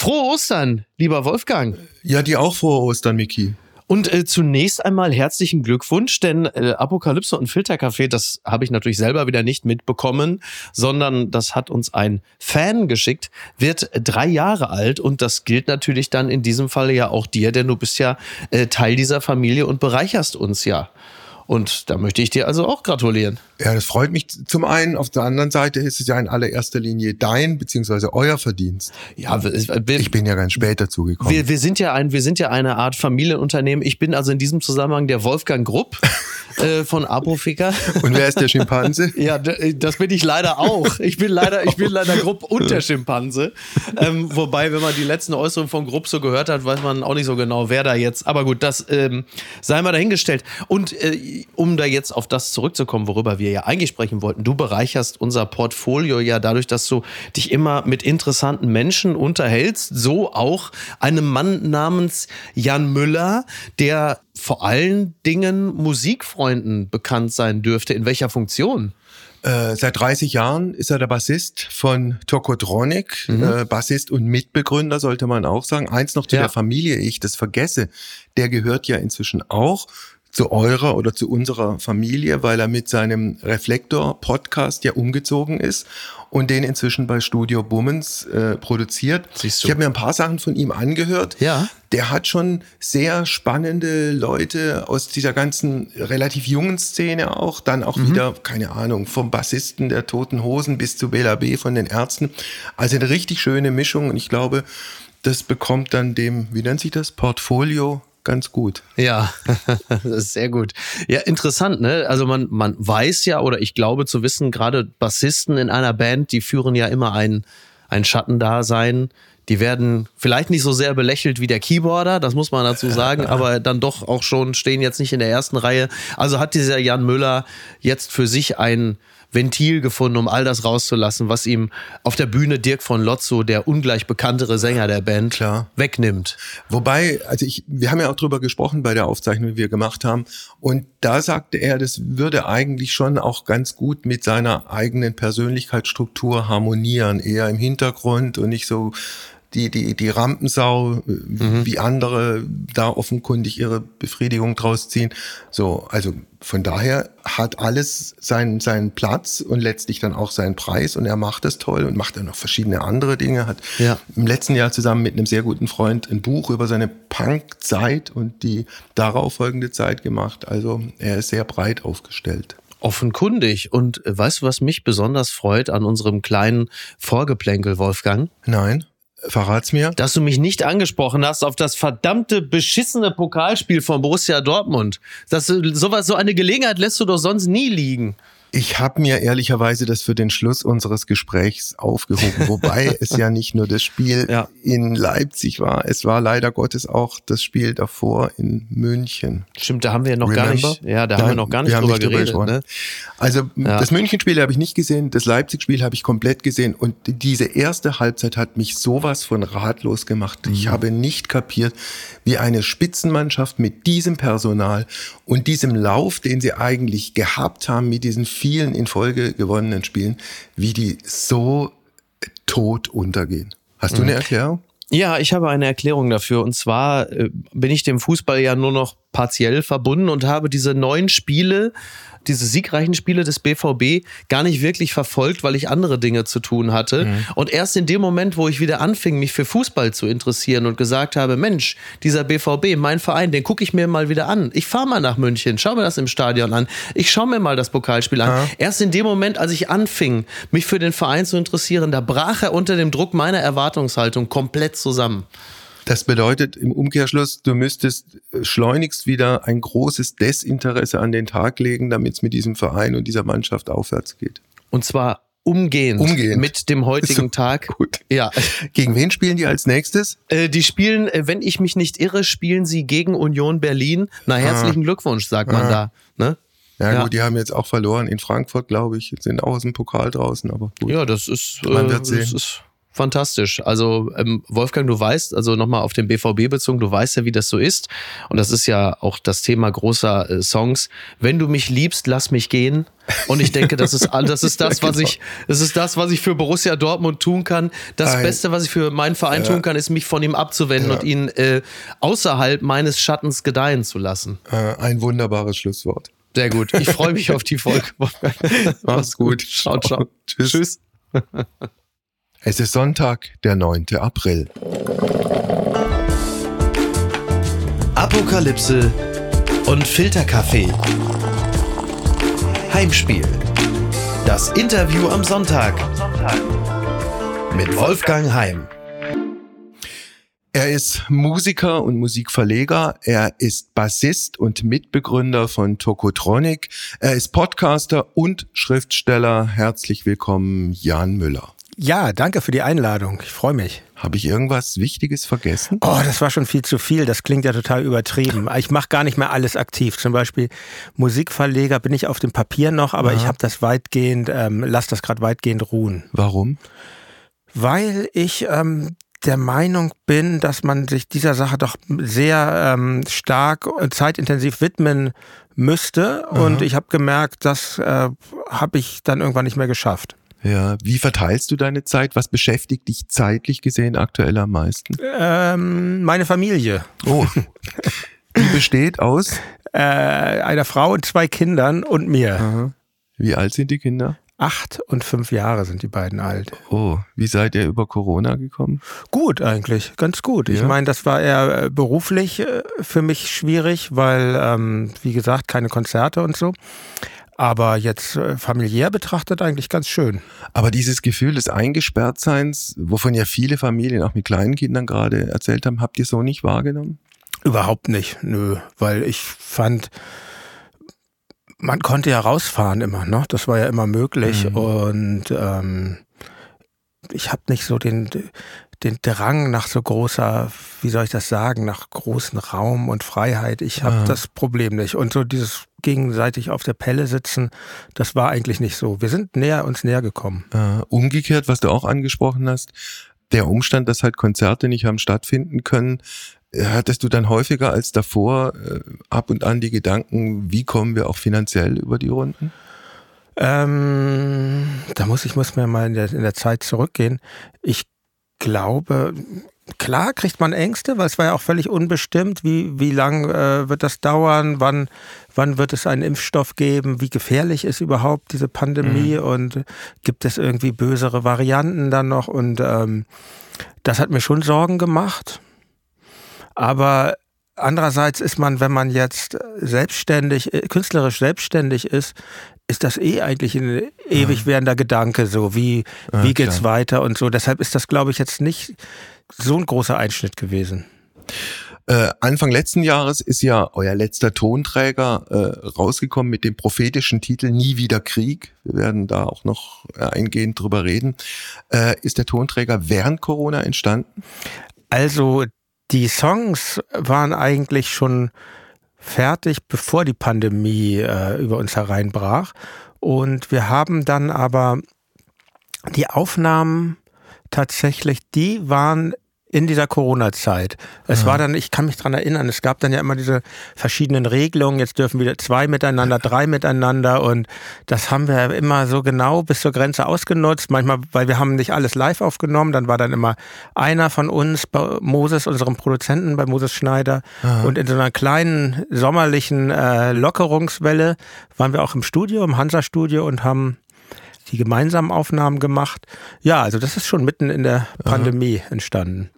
Frohe Ostern, lieber Wolfgang. Ja, dir auch frohe Ostern, Miki. Und äh, zunächst einmal herzlichen Glückwunsch, denn äh, Apokalypse und Filterkaffee, das habe ich natürlich selber wieder nicht mitbekommen, sondern das hat uns ein Fan geschickt, wird drei Jahre alt und das gilt natürlich dann in diesem Falle ja auch dir, denn du bist ja äh, Teil dieser Familie und bereicherst uns ja. Und da möchte ich dir also auch gratulieren. Ja, das freut mich zum einen. Auf der anderen Seite ist es ja in allererster Linie dein beziehungsweise euer Verdienst. Ja, wir, ich bin ja ganz spät dazu gekommen. Wir, wir sind ja ein, wir sind ja eine Art Familienunternehmen. Ich bin also in diesem Zusammenhang der Wolfgang Grupp äh, von Apofika. Und wer ist der Schimpanse? ja, das bin ich leider auch. Ich bin leider, ich bin leider Grupp und der Schimpanse. Ähm, wobei, wenn man die letzten Äußerungen von Grupp so gehört hat, weiß man auch nicht so genau, wer da jetzt. Aber gut, das ähm, sei mal dahingestellt. Und äh, um da jetzt auf das zurückzukommen, worüber wir ja eigentlich sprechen wollten, du bereicherst unser Portfolio ja dadurch, dass du dich immer mit interessanten Menschen unterhältst, so auch einem Mann namens Jan Müller, der vor allen Dingen Musikfreunden bekannt sein dürfte. In welcher Funktion? Äh, seit 30 Jahren ist er der Bassist von Tokotronic, mhm. äh, Bassist und Mitbegründer, sollte man auch sagen. Eins noch zu ja. der Familie, ich das vergesse, der gehört ja inzwischen auch zu eurer oder zu unserer Familie, weil er mit seinem Reflektor-Podcast ja umgezogen ist und den inzwischen bei Studio Bummens äh, produziert. Siehst du. Ich habe mir ein paar Sachen von ihm angehört. Ja. Der hat schon sehr spannende Leute aus dieser ganzen relativ jungen Szene auch. Dann auch mhm. wieder, keine Ahnung, vom Bassisten der Toten Hosen bis zu Bela B von den Ärzten. Also eine richtig schöne Mischung und ich glaube, das bekommt dann dem, wie nennt sich das, Portfolio ganz gut. Ja, das ist sehr gut. Ja, interessant, ne? Also man, man weiß ja, oder ich glaube zu wissen, gerade Bassisten in einer Band, die führen ja immer ein, ein Schattendasein. Die werden vielleicht nicht so sehr belächelt wie der Keyboarder, das muss man dazu sagen, aber dann doch auch schon stehen jetzt nicht in der ersten Reihe. Also hat dieser Jan Müller jetzt für sich ein Ventil gefunden, um all das rauszulassen, was ihm auf der Bühne Dirk von Lotzo, der ungleich bekanntere Sänger der Band, Klar. wegnimmt. Wobei, also ich, wir haben ja auch drüber gesprochen bei der Aufzeichnung, die wir gemacht haben. Und da sagte er, das würde eigentlich schon auch ganz gut mit seiner eigenen Persönlichkeitsstruktur harmonieren, eher im Hintergrund und nicht so die, die, die Rampensau, äh, mhm. wie andere da offenkundig ihre Befriedigung draus ziehen. So, also von daher hat alles seinen, seinen Platz und letztlich dann auch seinen Preis und er macht es toll und macht dann noch verschiedene andere Dinge. Hat ja. im letzten Jahr zusammen mit einem sehr guten Freund ein Buch über seine Punk-Zeit und die darauf folgende Zeit gemacht. Also er ist sehr breit aufgestellt. Offenkundig. Und weißt du, was mich besonders freut an unserem kleinen Vorgeplänkel, Wolfgang? Nein. Verrat's mir. Dass du mich nicht angesprochen hast auf das verdammte beschissene Pokalspiel von Borussia Dortmund. Das sowas so eine Gelegenheit lässt du doch sonst nie liegen. Ich habe mir ehrlicherweise das für den Schluss unseres Gesprächs aufgehoben, wobei es ja nicht nur das Spiel ja. in Leipzig war, es war leider Gottes auch das Spiel davor in München. Stimmt, da haben wir noch Remember? gar nicht, ja, da Nein, haben wir noch gar nicht drüber nicht geredet. Drüber ne? Also ja. das München-Spiel habe ich nicht gesehen, das Leipzig-Spiel habe ich komplett gesehen und diese erste Halbzeit hat mich sowas von ratlos gemacht. Mhm. Ich habe nicht kapiert, wie eine Spitzenmannschaft mit diesem Personal und diesem Lauf, den sie eigentlich gehabt haben, mit diesen vielen in Folge gewonnenen Spielen, wie die so tot untergehen. Hast du eine mhm. Erklärung? Ja, ich habe eine Erklärung dafür. Und zwar äh, bin ich dem Fußball ja nur noch partiell verbunden und habe diese neun Spiele diese siegreichen Spiele des BVB gar nicht wirklich verfolgt, weil ich andere Dinge zu tun hatte. Mhm. Und erst in dem Moment, wo ich wieder anfing, mich für Fußball zu interessieren und gesagt habe, Mensch, dieser BVB, mein Verein, den gucke ich mir mal wieder an. Ich fahre mal nach München, schau mir das im Stadion an. Ich schaue mir mal das Pokalspiel an. Ja. Erst in dem Moment, als ich anfing, mich für den Verein zu interessieren, da brach er unter dem Druck meiner Erwartungshaltung komplett zusammen. Das bedeutet im Umkehrschluss, du müsstest schleunigst wieder ein großes Desinteresse an den Tag legen, damit es mit diesem Verein und dieser Mannschaft aufwärts geht. Und zwar umgehend, umgehend. mit dem heutigen so, Tag. Gut. Ja. Gegen wen spielen die als nächstes? Äh, die spielen, äh, wenn ich mich nicht irre, spielen sie gegen Union Berlin. Na, herzlichen ah. Glückwunsch, sagt man ah. da. Ne? Ja, ja, gut, die haben jetzt auch verloren in Frankfurt, glaube ich, sind auch aus dem Pokal draußen, aber gut. Ja, das ist, man wird äh, sehen. Ist, fantastisch. Also ähm, Wolfgang, du weißt, also nochmal auf den BVB bezogen, du weißt ja, wie das so ist. Und das ist ja auch das Thema großer äh, Songs. Wenn du mich liebst, lass mich gehen. Und ich denke, das ist, das ist das, was ich, das ist das, was ich für Borussia Dortmund tun kann. Das Ein, Beste, was ich für meinen Verein ja. tun kann, ist mich von ihm abzuwenden ja. und ihn äh, außerhalb meines Schattens gedeihen zu lassen. Äh, ein wunderbares Schlusswort. Sehr gut. Ich freue mich auf die Folge. Mach's gut. Ciao, ciao. Tschüss. Tschüss. Es ist Sonntag, der 9. April. Apokalypse und Filterkaffee. Heimspiel. Das Interview am Sonntag. Mit Wolfgang Heim. Er ist Musiker und Musikverleger. Er ist Bassist und Mitbegründer von Tokotronic. Er ist Podcaster und Schriftsteller. Herzlich willkommen, Jan Müller. Ja, danke für die Einladung. Ich freue mich. Habe ich irgendwas Wichtiges vergessen? Oh, das war schon viel zu viel. Das klingt ja total übertrieben. Ich mache gar nicht mehr alles aktiv. Zum Beispiel Musikverleger bin ich auf dem Papier noch, aber Aha. ich habe das weitgehend, ähm, lass das gerade weitgehend ruhen. Warum? Weil ich ähm, der Meinung bin, dass man sich dieser Sache doch sehr ähm, stark und zeitintensiv widmen müsste. Aha. Und ich habe gemerkt, das äh, habe ich dann irgendwann nicht mehr geschafft. Ja, wie verteilst du deine Zeit? Was beschäftigt dich zeitlich gesehen aktuell am meisten? Ähm, meine Familie. Oh. Die besteht aus? Äh, einer Frau und zwei Kindern und mir. Aha. Wie alt sind die Kinder? Acht und fünf Jahre sind die beiden alt. Oh, wie seid ihr über Corona gekommen? Gut eigentlich, ganz gut. Ja? Ich meine, das war eher äh, beruflich äh, für mich schwierig, weil, ähm, wie gesagt, keine Konzerte und so. Aber jetzt äh, familiär betrachtet eigentlich ganz schön. Aber dieses Gefühl des Eingesperrtseins, wovon ja viele Familien auch mit kleinen Kindern gerade erzählt haben, habt ihr so nicht wahrgenommen? Überhaupt nicht, nö. Weil ich fand, man konnte ja rausfahren immer, ne? Das war ja immer möglich. Mhm. Und ähm, ich habe nicht so den, den Drang nach so großer, wie soll ich das sagen, nach großen Raum und Freiheit. Ich habe das Problem nicht. Und so dieses gegenseitig auf der Pelle sitzen, das war eigentlich nicht so. Wir sind näher uns näher gekommen. Äh, umgekehrt, was du auch angesprochen hast, der Umstand, dass halt Konzerte nicht haben stattfinden können, äh, hattest du dann häufiger als davor äh, ab und an die Gedanken, wie kommen wir auch finanziell über die Runden? Ähm, da muss ich muss mir mal in der, in der Zeit zurückgehen. Ich glaube, klar kriegt man Ängste, weil es war ja auch völlig unbestimmt, wie, wie lang äh, wird das dauern, wann, wann wird es einen Impfstoff geben, wie gefährlich ist überhaupt diese Pandemie mhm. und gibt es irgendwie bösere Varianten dann noch und ähm, das hat mir schon Sorgen gemacht. Aber andererseits ist man, wenn man jetzt selbstständig, äh, künstlerisch selbstständig ist, ist das eh eigentlich ein ewig werdender Gedanke, so wie, ja, wie geht's klar. weiter und so. Deshalb ist das, glaube ich, jetzt nicht so ein großer Einschnitt gewesen. Äh, Anfang letzten Jahres ist ja euer letzter Tonträger äh, rausgekommen mit dem prophetischen Titel Nie wieder Krieg. Wir werden da auch noch äh, eingehend drüber reden. Äh, ist der Tonträger während Corona entstanden? Also die Songs waren eigentlich schon fertig, bevor die Pandemie äh, über uns hereinbrach. Und wir haben dann aber die Aufnahmen tatsächlich, die waren in dieser Corona-Zeit. Es ja. war dann, ich kann mich dran erinnern, es gab dann ja immer diese verschiedenen Regelungen, jetzt dürfen wieder zwei miteinander, drei miteinander und das haben wir immer so genau bis zur Grenze ausgenutzt. Manchmal, weil wir haben nicht alles live aufgenommen, dann war dann immer einer von uns, bei Moses, unserem Produzenten, bei Moses Schneider Aha. und in so einer kleinen sommerlichen äh, Lockerungswelle waren wir auch im Studio, im Hansa-Studio und haben die gemeinsamen Aufnahmen gemacht. Ja, also das ist schon mitten in der Pandemie Aha. entstanden.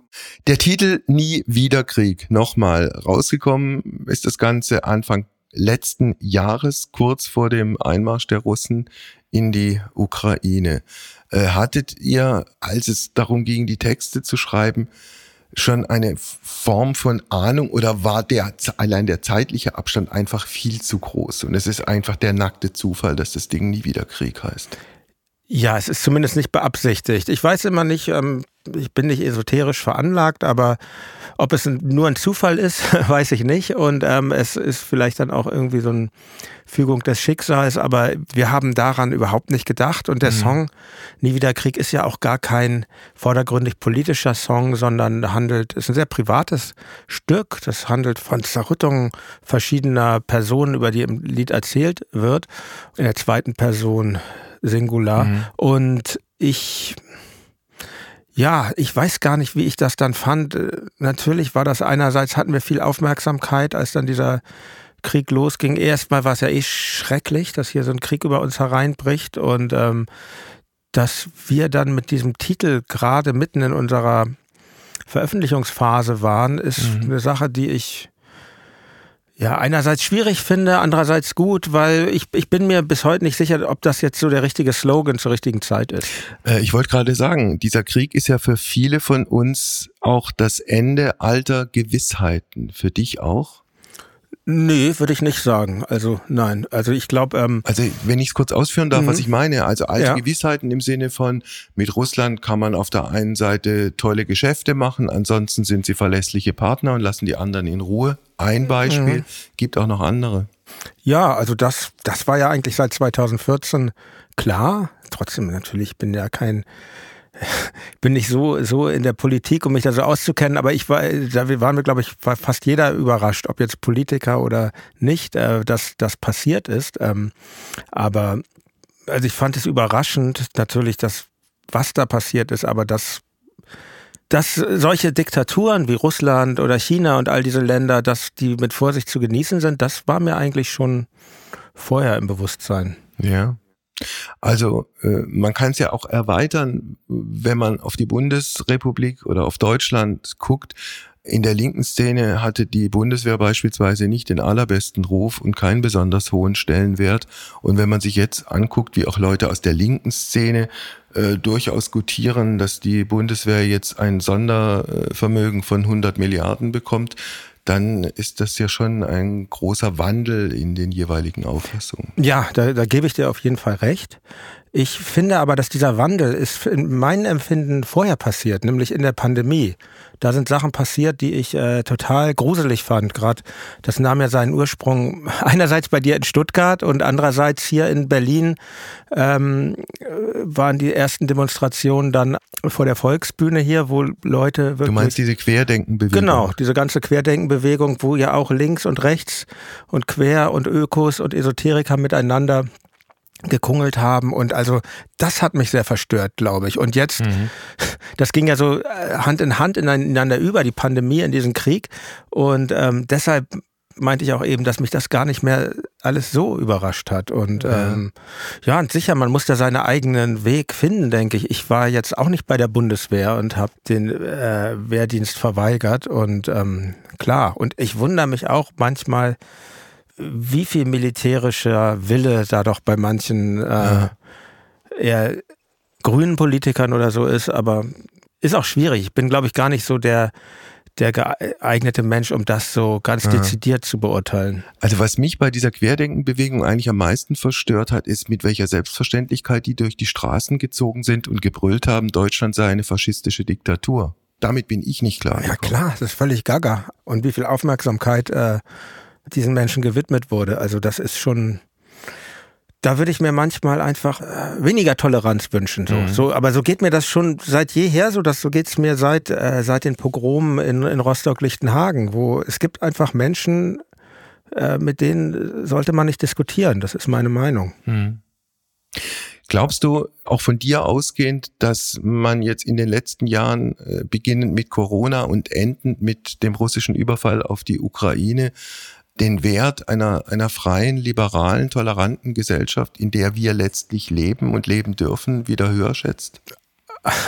Der Titel Nie wieder Krieg, nochmal rausgekommen ist das Ganze Anfang letzten Jahres, kurz vor dem Einmarsch der Russen in die Ukraine. Äh, hattet ihr, als es darum ging, die Texte zu schreiben, schon eine Form von Ahnung oder war der allein der zeitliche Abstand einfach viel zu groß und es ist einfach der nackte Zufall, dass das Ding nie wieder Krieg heißt? Ja, es ist zumindest nicht beabsichtigt. Ich weiß immer nicht, ähm, ich bin nicht esoterisch veranlagt, aber ob es nur ein Zufall ist, weiß ich nicht. Und ähm, es ist vielleicht dann auch irgendwie so eine Fügung des Schicksals, aber wir haben daran überhaupt nicht gedacht. Und der mhm. Song Nie wieder Krieg ist ja auch gar kein vordergründig politischer Song, sondern handelt, ist ein sehr privates Stück. Das handelt von Zerrüttungen verschiedener Personen, über die im Lied erzählt wird. In der zweiten Person Singular. Mhm. Und ich ja, ich weiß gar nicht, wie ich das dann fand. Äh, natürlich war das einerseits hatten wir viel Aufmerksamkeit, als dann dieser Krieg losging. Erstmal war es ja eh schrecklich, dass hier so ein Krieg über uns hereinbricht und ähm, dass wir dann mit diesem Titel gerade mitten in unserer Veröffentlichungsphase waren, ist mhm. eine Sache, die ich ja, einerseits schwierig finde, andererseits gut, weil ich, ich bin mir bis heute nicht sicher, ob das jetzt so der richtige Slogan zur richtigen Zeit ist. Äh, ich wollte gerade sagen, dieser Krieg ist ja für viele von uns auch das Ende alter Gewissheiten. Für dich auch? Nee, würde ich nicht sagen. Also nein. Also ich glaube. Ähm, also wenn ich es kurz ausführen darf, mhm. was ich meine. Also alte ja. Gewissheiten im Sinne von, mit Russland kann man auf der einen Seite tolle Geschäfte machen, ansonsten sind sie verlässliche Partner und lassen die anderen in Ruhe. Ein Beispiel, mhm. gibt auch noch andere. Ja, also das, das war ja eigentlich seit 2014 klar. Trotzdem natürlich, bin ja kein bin nicht so, so in der Politik, um mich da so auszukennen, aber ich war, da waren wir, glaube ich, fast jeder überrascht, ob jetzt Politiker oder nicht, äh, dass das passiert ist. Ähm, aber also ich fand es überraschend, natürlich, dass was da passiert ist, aber dass dass solche Diktaturen wie Russland oder China und all diese Länder, dass die mit Vorsicht zu genießen sind, das war mir eigentlich schon vorher im Bewusstsein. Ja. Also äh, man kann es ja auch erweitern, wenn man auf die Bundesrepublik oder auf Deutschland guckt. In der linken Szene hatte die Bundeswehr beispielsweise nicht den allerbesten Ruf und keinen besonders hohen Stellenwert. Und wenn man sich jetzt anguckt, wie auch Leute aus der linken Szene äh, durchaus gutieren, dass die Bundeswehr jetzt ein Sondervermögen von 100 Milliarden bekommt, dann ist das ja schon ein großer Wandel in den jeweiligen Auffassungen. Ja, da, da gebe ich dir auf jeden Fall recht. Ich finde aber, dass dieser Wandel ist in meinem Empfinden vorher passiert, nämlich in der Pandemie. Da sind Sachen passiert, die ich äh, total gruselig fand. Gerade das nahm ja seinen Ursprung einerseits bei dir in Stuttgart und andererseits hier in Berlin ähm, waren die ersten Demonstrationen dann vor der Volksbühne hier, wo Leute wirklich. Du meinst diese Querdenkenbewegung? Genau, diese ganze Querdenkenbewegung, wo ja auch links und rechts und quer und Ökos und Esoteriker miteinander gekungelt haben und also das hat mich sehr verstört, glaube ich. Und jetzt, mhm. das ging ja so äh, Hand in Hand ineinander über, die Pandemie in diesen Krieg und ähm, deshalb meinte ich auch eben, dass mich das gar nicht mehr alles so überrascht hat. Und ja. Ähm, ja, und sicher, man muss da seinen eigenen Weg finden, denke ich. Ich war jetzt auch nicht bei der Bundeswehr und habe den äh, Wehrdienst verweigert. Und ähm, klar, und ich wundere mich auch manchmal, wie viel militärischer Wille da doch bei manchen äh, eher grünen Politikern oder so ist, aber ist auch schwierig. Ich bin, glaube ich, gar nicht so der, der geeignete Mensch, um das so ganz dezidiert zu beurteilen. Also was mich bei dieser Querdenkenbewegung eigentlich am meisten verstört hat, ist, mit welcher Selbstverständlichkeit die durch die Straßen gezogen sind und gebrüllt haben, Deutschland sei eine faschistische Diktatur. Damit bin ich nicht klar. Ja klar, das ist völlig gaga. Und wie viel Aufmerksamkeit äh, diesen Menschen gewidmet wurde. Also das ist schon, da würde ich mir manchmal einfach äh, weniger Toleranz wünschen. So. Mhm. so, aber so geht mir das schon seit jeher so, dass so geht es mir seit, äh, seit den Pogromen in, in Rostock-Lichtenhagen, wo es gibt einfach Menschen, äh, mit denen sollte man nicht diskutieren. Das ist meine Meinung. Mhm. Glaubst du, auch von dir ausgehend, dass man jetzt in den letzten Jahren, äh, beginnend mit Corona und endend mit dem russischen Überfall auf die Ukraine, den Wert einer, einer freien, liberalen, toleranten Gesellschaft, in der wir letztlich leben und leben dürfen, wieder höher schätzt?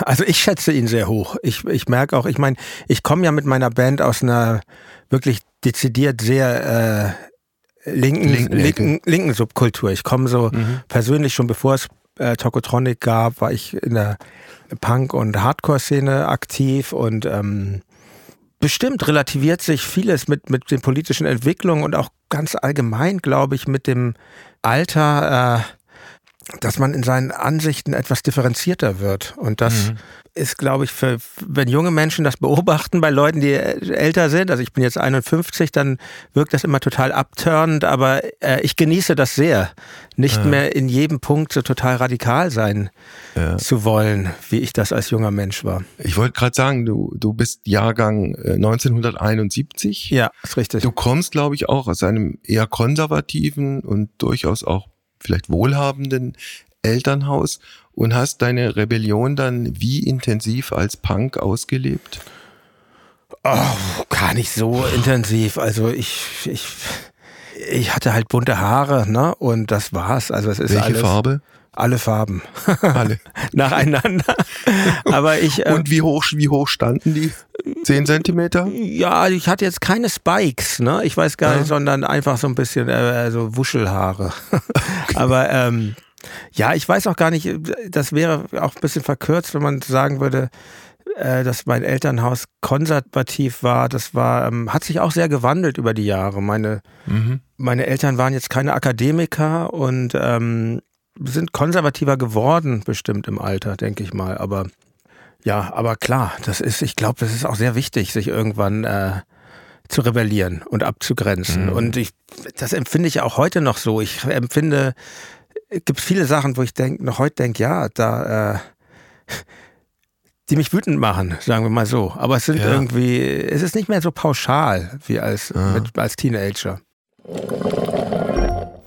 Also ich schätze ihn sehr hoch. Ich, ich merke auch, ich meine, ich komme ja mit meiner Band aus einer wirklich dezidiert sehr äh, linken, linken, linken, linken, Subkultur. Ich komme so mhm. persönlich schon bevor es äh, Tokotronic gab, war ich in der Punk- und Hardcore-Szene aktiv und ähm, bestimmt relativiert sich vieles mit, mit den politischen Entwicklungen und auch ganz allgemein, glaube ich, mit dem Alter dass man in seinen Ansichten etwas differenzierter wird. Und das mhm. ist, glaube ich, für, wenn junge Menschen das beobachten bei Leuten, die älter sind, also ich bin jetzt 51, dann wirkt das immer total abtörend, aber äh, ich genieße das sehr, nicht ja. mehr in jedem Punkt so total radikal sein ja. zu wollen, wie ich das als junger Mensch war. Ich wollte gerade sagen, du, du bist Jahrgang 1971. Äh, ja, ist richtig. Du kommst, glaube ich, auch aus einem eher konservativen und durchaus auch vielleicht wohlhabenden Elternhaus und hast deine Rebellion dann wie intensiv als Punk ausgelebt? Oh, gar nicht so intensiv. Also ich, ich, ich hatte halt bunte Haare, ne? Und das war's. Also es ist Welche alles, Farbe? Alle Farben. Alle. Nacheinander. Aber ich. Äh, Und wie hoch, wie hoch standen die? Zehn Zentimeter? Ja, ich hatte jetzt keine Spikes, ne? Ich weiß gar ja. nicht, sondern einfach so ein bisschen, äh, also Wuschelhaare. Okay. Aber ähm, ja, ich weiß auch gar nicht, das wäre auch ein bisschen verkürzt, wenn man sagen würde, äh, dass mein Elternhaus konservativ war. Das war, ähm, hat sich auch sehr gewandelt über die Jahre. Meine, mhm. meine Eltern waren jetzt keine Akademiker und ähm, sind konservativer geworden, bestimmt im Alter, denke ich mal. Aber ja, aber klar, das ist, ich glaube, das ist auch sehr wichtig, sich irgendwann äh, zu rebellieren und abzugrenzen. Mhm. Und ich, das empfinde ich auch heute noch so. Ich empfinde, es gibt viele Sachen, wo ich denke, noch heute denke, ja, da, äh, die mich wütend machen, sagen wir mal so. Aber es sind ja. irgendwie, es ist nicht mehr so pauschal wie als, ja. mit, als Teenager.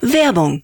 Werbung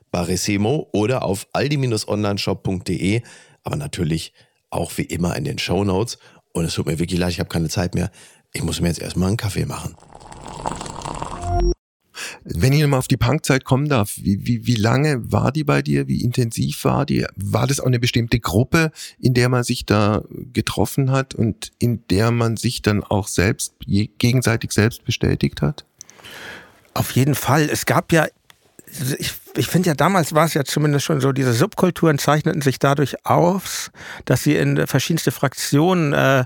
Barissimo oder auf aldi-onlineshop.de, aber natürlich auch wie immer in den Show Notes. Und es tut mir wirklich leid, ich habe keine Zeit mehr. Ich muss mir jetzt erstmal einen Kaffee machen. Wenn ich nochmal auf die Punkzeit kommen darf, wie, wie, wie lange war die bei dir? Wie intensiv war die? War das auch eine bestimmte Gruppe, in der man sich da getroffen hat und in der man sich dann auch selbst gegenseitig selbst bestätigt hat? Auf jeden Fall. Es gab ja ich, ich finde ja, damals war es ja zumindest schon so, diese Subkulturen zeichneten sich dadurch aus, dass sie in verschiedenste Fraktionen äh,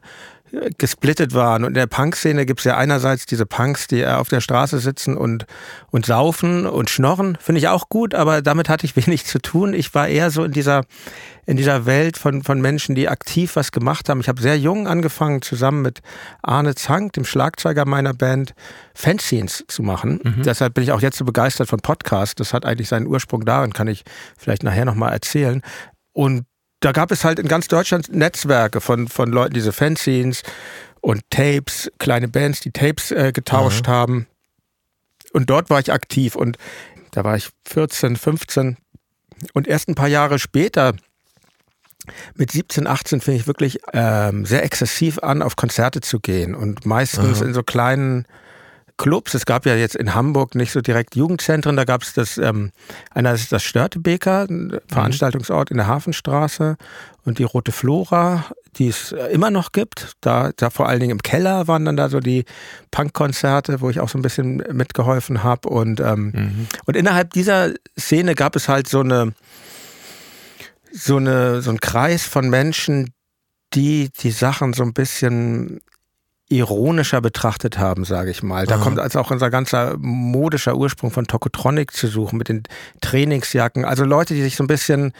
gesplittet waren. Und in der Punk-Szene gibt es ja einerseits diese Punks, die auf der Straße sitzen und, und saufen und schnorren. Finde ich auch gut, aber damit hatte ich wenig zu tun. Ich war eher so in dieser, in dieser Welt von, von Menschen, die aktiv was gemacht haben. Ich habe sehr jung angefangen, zusammen mit Arne Zank, dem Schlagzeuger meiner Band, Fanzines zu machen. Mhm. Deshalb bin ich auch jetzt so begeistert von Podcasts. Das hat eigentlich seinen Ursprung darin, kann ich vielleicht nachher nochmal erzählen. Und da gab es halt in ganz Deutschland Netzwerke von, von Leuten, diese Fanzines und Tapes, kleine Bands, die Tapes äh, getauscht mhm. haben. Und dort war ich aktiv und da war ich 14, 15 und erst ein paar Jahre später, mit 17, 18 fing ich wirklich ähm, sehr exzessiv an, auf Konzerte zu gehen und meistens mhm. in so kleinen Clubs. Es gab ja jetzt in Hamburg nicht so direkt Jugendzentren. Da gab es das, ähm, einer ist das Störtebeker, ein Veranstaltungsort in der Hafenstraße und die Rote Flora, die es äh, immer noch gibt. Da, da vor allen Dingen im Keller waren dann da so die Punkkonzerte, wo ich auch so ein bisschen mitgeholfen habe. Und, ähm, mhm. und innerhalb dieser Szene gab es halt so eine, so eine, so ein Kreis von Menschen, die die Sachen so ein bisschen ironischer betrachtet haben, sage ich mal. Da Aha. kommt also auch unser ganzer modischer Ursprung von Tokotronic zu suchen mit den Trainingsjacken. Also Leute, die sich so ein bisschen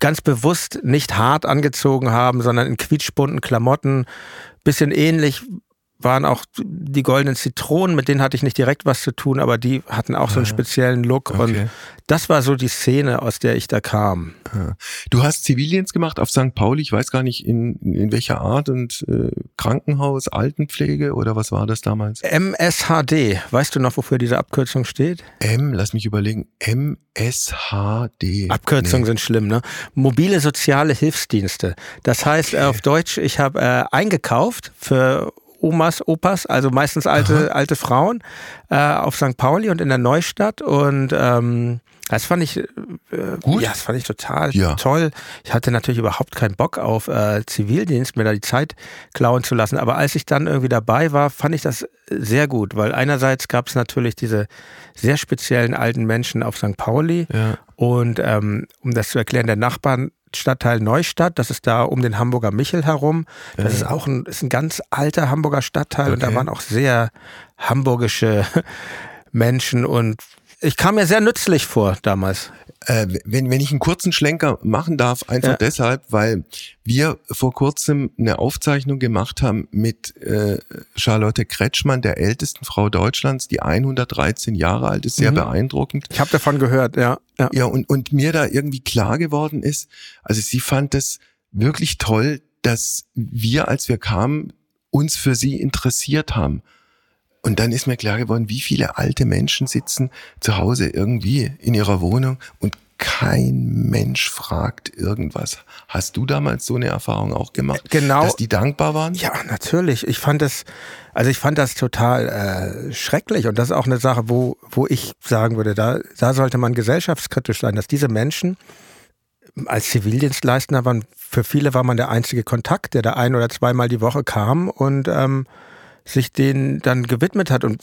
ganz bewusst nicht hart angezogen haben, sondern in quietschbunten Klamotten, bisschen ähnlich waren auch die goldenen Zitronen, mit denen hatte ich nicht direkt was zu tun, aber die hatten auch so einen speziellen Look. Okay. Und das war so die Szene, aus der ich da kam. Du hast Zivildienst gemacht auf St. Pauli, ich weiß gar nicht in, in welcher Art und äh, Krankenhaus, Altenpflege oder was war das damals? MSHD. Weißt du noch, wofür diese Abkürzung steht? M, lass mich überlegen. MSHD. Abkürzungen nee. sind schlimm, ne? Mobile soziale Hilfsdienste. Das heißt okay. auf Deutsch, ich habe äh, eingekauft für Omas, Opas, also meistens alte, Aha. alte Frauen, äh, auf St. Pauli und in der Neustadt. Und ähm, das fand ich äh, gut. Ja, das fand ich total ja. toll. Ich hatte natürlich überhaupt keinen Bock auf äh, Zivildienst, mir da die Zeit klauen zu lassen. Aber als ich dann irgendwie dabei war, fand ich das sehr gut, weil einerseits gab es natürlich diese sehr speziellen alten Menschen auf St. Pauli. Ja. Und ähm, um das zu erklären, der Nachbarn Stadtteil Neustadt, das ist da um den Hamburger Michel herum. Das ist auch ein, ist ein ganz alter Hamburger Stadtteil okay. und da waren auch sehr hamburgische Menschen und ich kam mir sehr nützlich vor damals. Äh, wenn, wenn ich einen kurzen Schlenker machen darf, einfach ja. deshalb, weil wir vor kurzem eine Aufzeichnung gemacht haben mit äh, Charlotte Kretschmann, der ältesten Frau Deutschlands, die 113 Jahre alt ist, sehr mhm. beeindruckend. Ich habe davon gehört, ja. Ja, ja und, und mir da irgendwie klar geworden ist, also sie fand es wirklich toll, dass wir, als wir kamen, uns für sie interessiert haben. Und dann ist mir klar geworden, wie viele alte Menschen sitzen zu Hause irgendwie in ihrer Wohnung und kein Mensch fragt irgendwas. Hast du damals so eine Erfahrung auch gemacht? Genau. Dass die dankbar waren? Ja, natürlich. Ich fand das, also ich fand das total äh, schrecklich und das ist auch eine Sache, wo, wo ich sagen würde, da, da sollte man gesellschaftskritisch sein, dass diese Menschen als Zivildienstleister waren, für viele war man der einzige Kontakt, der da ein oder zweimal die Woche kam und ähm, sich denen dann gewidmet hat. Und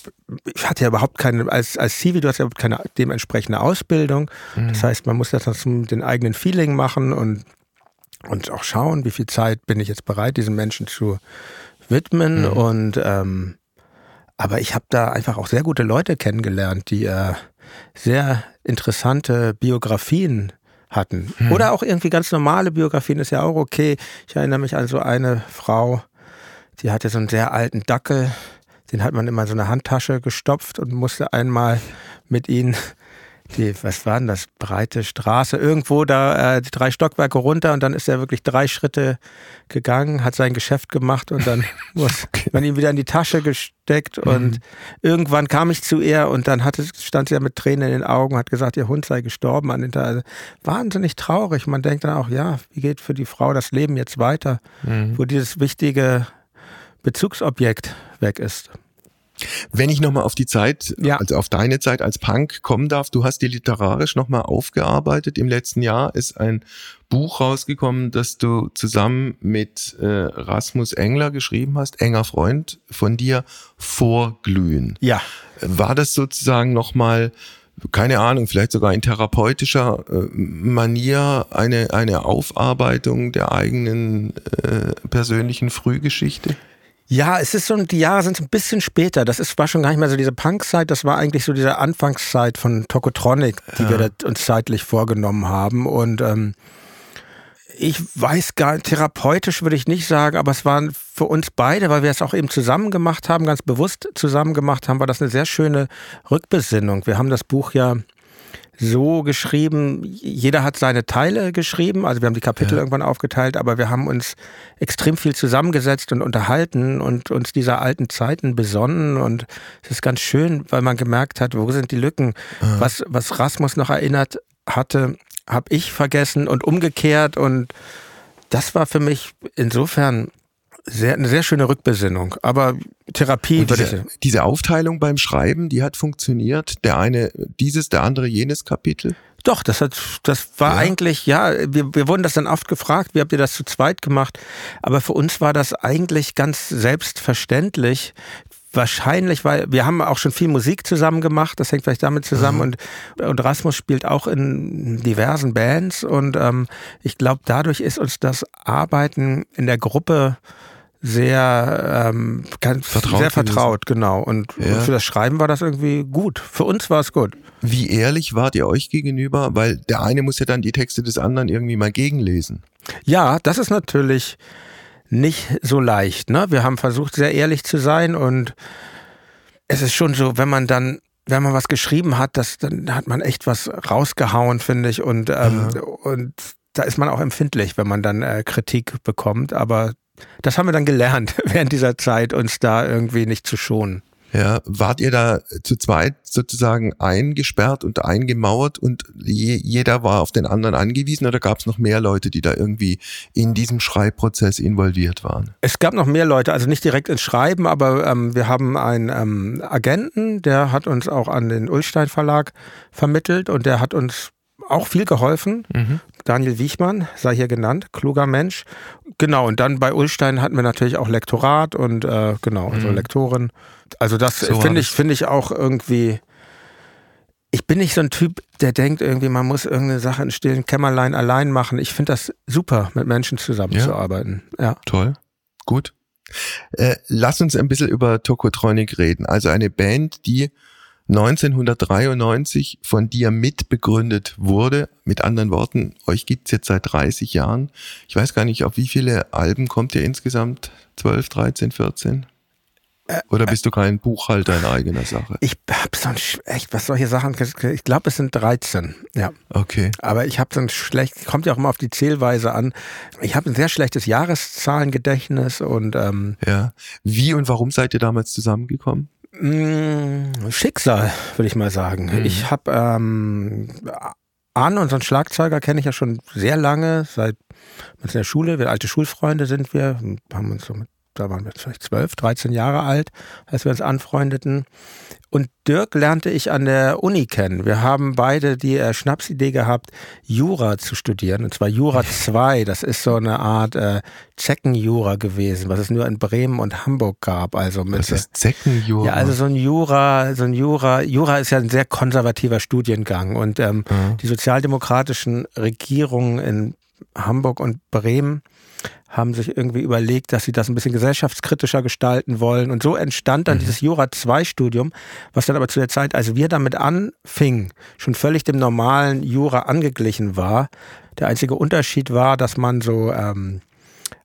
ich hatte ja überhaupt keine, als, als Civi, du hast ja keine dementsprechende Ausbildung. Mhm. Das heißt, man muss das dann zum den eigenen Feeling machen und, und auch schauen, wie viel Zeit bin ich jetzt bereit, diesen Menschen zu widmen. Mhm. Und ähm, aber ich habe da einfach auch sehr gute Leute kennengelernt, die äh, sehr interessante Biografien hatten. Mhm. Oder auch irgendwie ganz normale Biografien ist ja auch okay. Ich erinnere mich an so eine Frau, die hatte so einen sehr alten Dackel, den hat man immer in so eine Handtasche gestopft und musste einmal mit ihnen die, was war denn das, breite Straße, irgendwo da äh, die drei Stockwerke runter und dann ist er wirklich drei Schritte gegangen, hat sein Geschäft gemacht und dann muss man ihn wieder in die Tasche gesteckt und mhm. irgendwann kam ich zu ihr und dann hatte, stand sie ja mit Tränen in den Augen, hat gesagt, ihr Hund sei gestorben an den Tag. Also wahnsinnig traurig. Man denkt dann auch, ja, wie geht für die Frau das Leben jetzt weiter, mhm. wo dieses wichtige Bezugsobjekt weg ist. Wenn ich nochmal auf die Zeit, ja. also auf deine Zeit als Punk kommen darf, du hast die literarisch nochmal aufgearbeitet. Im letzten Jahr ist ein Buch rausgekommen, das du zusammen mit äh, Rasmus Engler geschrieben hast, enger Freund von dir, Vorglühen. Ja. War das sozusagen nochmal keine Ahnung, vielleicht sogar in therapeutischer äh, Manier eine, eine Aufarbeitung der eigenen äh, persönlichen Frühgeschichte? Ja, es ist so, die Jahre sind ein bisschen später. Das ist, war schon gar nicht mehr so diese Punk-Zeit, das war eigentlich so diese Anfangszeit von Tokotronic, die ja. wir uns zeitlich vorgenommen haben. Und ähm, ich weiß gar nicht, therapeutisch würde ich nicht sagen, aber es waren für uns beide, weil wir es auch eben zusammen gemacht haben, ganz bewusst zusammen gemacht haben, war das eine sehr schöne Rückbesinnung. Wir haben das Buch ja so geschrieben, jeder hat seine Teile geschrieben, also wir haben die Kapitel ja. irgendwann aufgeteilt, aber wir haben uns extrem viel zusammengesetzt und unterhalten und uns dieser alten Zeiten besonnen. Und es ist ganz schön, weil man gemerkt hat, wo sind die Lücken, ja. was, was Rasmus noch erinnert hatte, habe ich vergessen und umgekehrt. Und das war für mich insofern sehr, eine sehr schöne Rückbesinnung. Aber Therapie diese, Diese Aufteilung beim Schreiben, die hat funktioniert. Der eine dieses, der andere jenes Kapitel. Doch, das hat, das war ja. eigentlich, ja, wir, wir wurden das dann oft gefragt, wie habt ihr das zu zweit gemacht? Aber für uns war das eigentlich ganz selbstverständlich. Wahrscheinlich, weil wir haben auch schon viel Musik zusammen gemacht, das hängt vielleicht damit zusammen mhm. und, und Rasmus spielt auch in diversen Bands und ähm, ich glaube, dadurch ist uns das Arbeiten in der Gruppe sehr, ähm, ganz, Vertraut sehr gewesen. vertraut, genau. Und, Ja. und für das Schreiben war das irgendwie gut. Für uns war es gut. Wie ehrlich wart ihr euch gegenüber? Weil der eine muss ja dann die Texte des anderen irgendwie mal gegenlesen. Ja, das ist natürlich nicht so leicht. Ne? Wir haben versucht, sehr ehrlich zu sein und es ist schon so, wenn man dann, wenn man was geschrieben hat, das, dann hat man echt was rausgehauen, finde ich. Und, ähm, und da ist man auch empfindlich, wenn man dann äh, Kritik bekommt. Aber das haben wir dann gelernt während dieser Zeit, uns da irgendwie nicht zu schonen. Ja, wart ihr da zu zweit sozusagen eingesperrt und eingemauert und je, jeder war auf den anderen angewiesen oder gab es noch mehr Leute, die da irgendwie in diesem Schreibprozess involviert waren? Es gab noch mehr Leute, also nicht direkt ins Schreiben, aber ähm, wir haben einen ähm, Agenten, der hat uns auch an den Ulstein Verlag vermittelt und der hat uns auch viel geholfen. Daniel Wiechmann sei hier genannt, kluger Mensch. Genau, und dann bei Ulstein hatten wir natürlich auch Lektorat und äh, genau, also Lektorin. Also das So finde ich, finde ich auch irgendwie. Ich bin nicht so ein Typ, der denkt irgendwie, man muss irgendeine Sache in stillen Kämmerlein allein machen. Ich finde das super, mit Menschen zusammenzuarbeiten. Ja. Toll, gut. Äh, lass uns ein bisschen über Tokotronic reden. Also eine Band, die 1993 von dir mitbegründet wurde. Mit anderen Worten, euch gibt's jetzt seit 30 Jahren. Ich weiß gar nicht, auf wie viele Alben kommt ihr insgesamt? 12, 13, 14? Oder bist du kein Buchhalter in eigener Sache? Ich hab so ein, echt, was solche Sachen, ich glaube, es sind 13, ja. Okay. Aber ich habe so ein schlecht, kommt ja auch immer auf die Zählweise an. Ich habe ein sehr schlechtes Jahreszahlengedächtnis und ähm, Ja. Wie und warum seid ihr damals zusammengekommen? Mh, Schicksal, würde ich mal sagen. Mhm. Ich habe ähm, Arne, unseren Schlagzeuger, kenne ich ja schon sehr lange, seit wir in der Schule, wir alte Schulfreunde sind wir, haben uns so mit, da waren wir vielleicht 12, 13 Jahre alt, als wir uns anfreundeten. Und Dirk lernte ich an der Uni kennen. Wir haben beide die äh, Schnapsidee gehabt, Jura zu studieren. Und zwar Jura 2. Das ist so eine Art äh, Zeckenjura gewesen, was es nur in Bremen und Hamburg gab. Also mit, Das ist Zeckenjura. ja, also so ein Jura, so ein Jura, Jura ist ja ein sehr konservativer Studiengang und ähm, Ja. die sozialdemokratischen Regierungen in Hamburg und Bremen haben sich irgendwie überlegt, dass sie das ein bisschen gesellschaftskritischer gestalten wollen. Und so entstand dann dieses Jura 2 Studium, was dann aber zu der Zeit, als wir damit anfingen, schon völlig dem normalen Jura angeglichen war. Der einzige Unterschied war, dass man so ähm,